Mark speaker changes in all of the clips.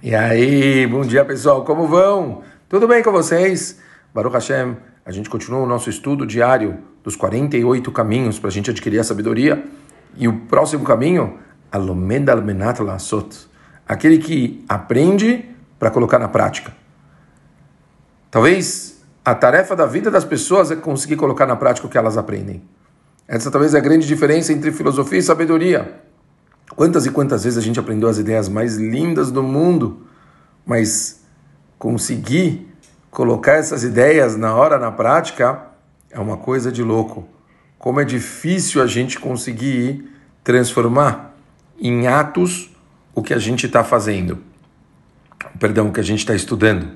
Speaker 1: E aí, bom dia pessoal, como vão? Tudo bem com vocês? Baruch Hashem, a gente continua o nosso estudo diário dos 48 caminhos para a gente adquirir a sabedoria. E o próximo caminho, Alomed Almenat Lasot, aquele que aprende para colocar na prática. Talvez a tarefa da vida das pessoas é conseguir colocar na prática o que elas aprendem. Essa talvez é a grande diferença entre filosofia e sabedoria. Quantas e quantas vezes a gente aprendeu as ideias mais lindas do mundo, mas conseguir colocar essas ideias na hora, na prática, é uma coisa de louco. Como é difícil a gente conseguir transformar em atos o que a gente está fazendo. Perdão, o que a gente está estudando.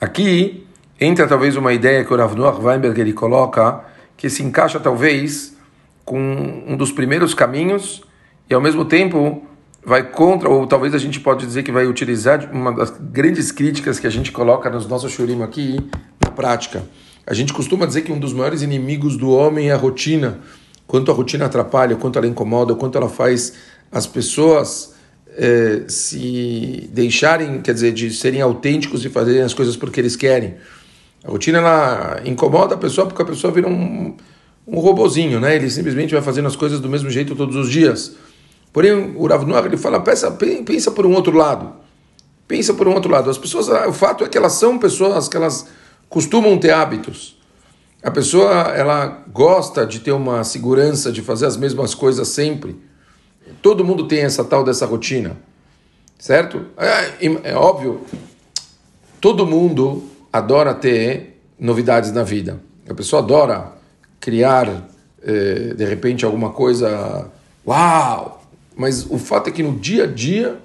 Speaker 1: Aqui entra talvez uma ideia que o Rav Noach Weinberg ele coloca, que se encaixa talvez com um dos primeiros caminhos e ao mesmo tempo vai contra, ou talvez a gente pode dizer que vai utilizar uma das grandes críticas que a gente coloca nos nossos shurim aqui na prática. A gente costuma dizer que um dos maiores inimigos do homem é a rotina. Quanto a rotina atrapalha, quanto ela incomoda, quanto ela faz as pessoas eh, se deixarem, quer dizer, de serem autênticos e fazerem as coisas porque eles querem. A rotina ela incomoda a pessoa porque a pessoa vira um, um robozinho, né? Ele simplesmente vai fazendo as coisas do mesmo jeito todos os dias. Porém, o Rav Noach, ele fala, pensa, pensa por um outro lado. Pensa por um outro lado. As pessoas, ah, o fato é que elas são pessoas que elas costumam ter hábitos. A pessoa, ela gosta de ter uma segurança de fazer as mesmas coisas sempre. Todo mundo tem essa tal dessa rotina, certo? É, é óbvio, todo mundo adora ter novidades na vida. A pessoa adora criar, eh, de repente, alguma coisa. Uau! Mas o fato é que no dia a dia,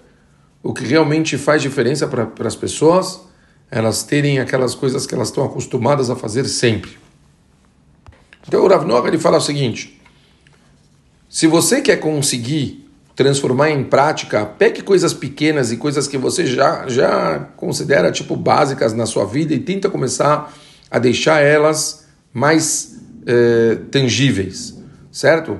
Speaker 1: o que realmente faz diferença para as pessoas, elas terem aquelas coisas que elas estão acostumadas a fazer sempre. Então o Rav Noach, ele fala o seguinte: se você quer conseguir transformar em prática, pegue coisas pequenas e coisas que você já, já considera tipo básicas na sua vida e tenta começar a deixar elas mais eh, tangíveis, certo?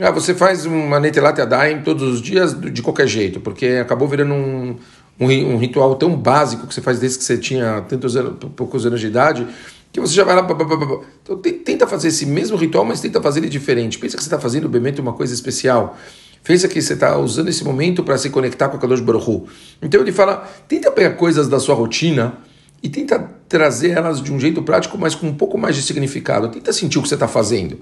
Speaker 1: Ah, você faz uma Netelat Yadayim todos os dias de qualquer jeito, porque acabou virando um, um, um, ritual tão básico que você faz desde que você tinha tantos anos, poucos anos de idade, que você já vai lá. Então, tenta fazer esse mesmo ritual, mas tenta fazer ele diferente. Pensa que você está fazendo obviamente uma coisa especial. Pensa que você está usando esse momento para se conectar com a Kadosh Baruch Então ele fala: tenta pegar coisas da sua rotina e tenta trazer elas de um jeito prático, mas com um pouco mais de significado. Tenta sentir o que você está fazendo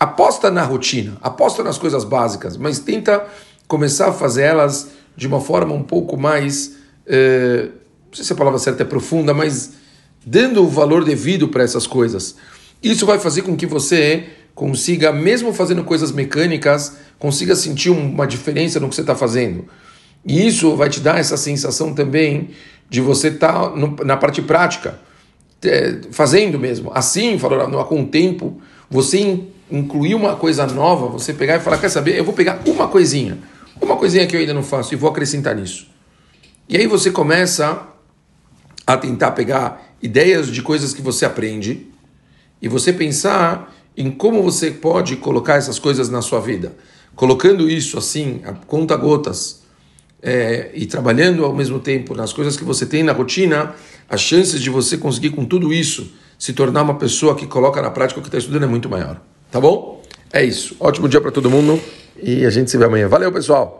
Speaker 1: aposta na rotina, aposta nas coisas básicas, mas tenta começar a fazer elas de uma forma um pouco mais, eh, não sei se a palavra certa é profunda, mas dando o valor devido para essas coisas. Isso vai fazer com que você consiga, mesmo fazendo coisas mecânicas, consiga sentir uma diferença no que você está fazendo. E isso vai te dar essa sensação também de você estar tá na parte prática, eh, fazendo mesmo. Assim, falou, com o tempo, você incluir uma coisa nova, você pegar e falar, quer saber, eu vou pegar uma coisinha, uma coisinha que eu ainda não faço e vou acrescentar nisso. E aí você começa a tentar pegar ideias de coisas que você aprende e você pensar em como você pode colocar essas coisas na sua vida. Colocando isso assim, a conta gotas, é, e trabalhando ao mesmo tempo nas coisas que você tem na rotina, as chances de você conseguir com tudo isso se tornar uma pessoa que coloca na prática o que está estudando é muito maior. Tá bom? É isso. Ótimo dia para todo mundo e a gente se vê amanhã. Valeu, pessoal!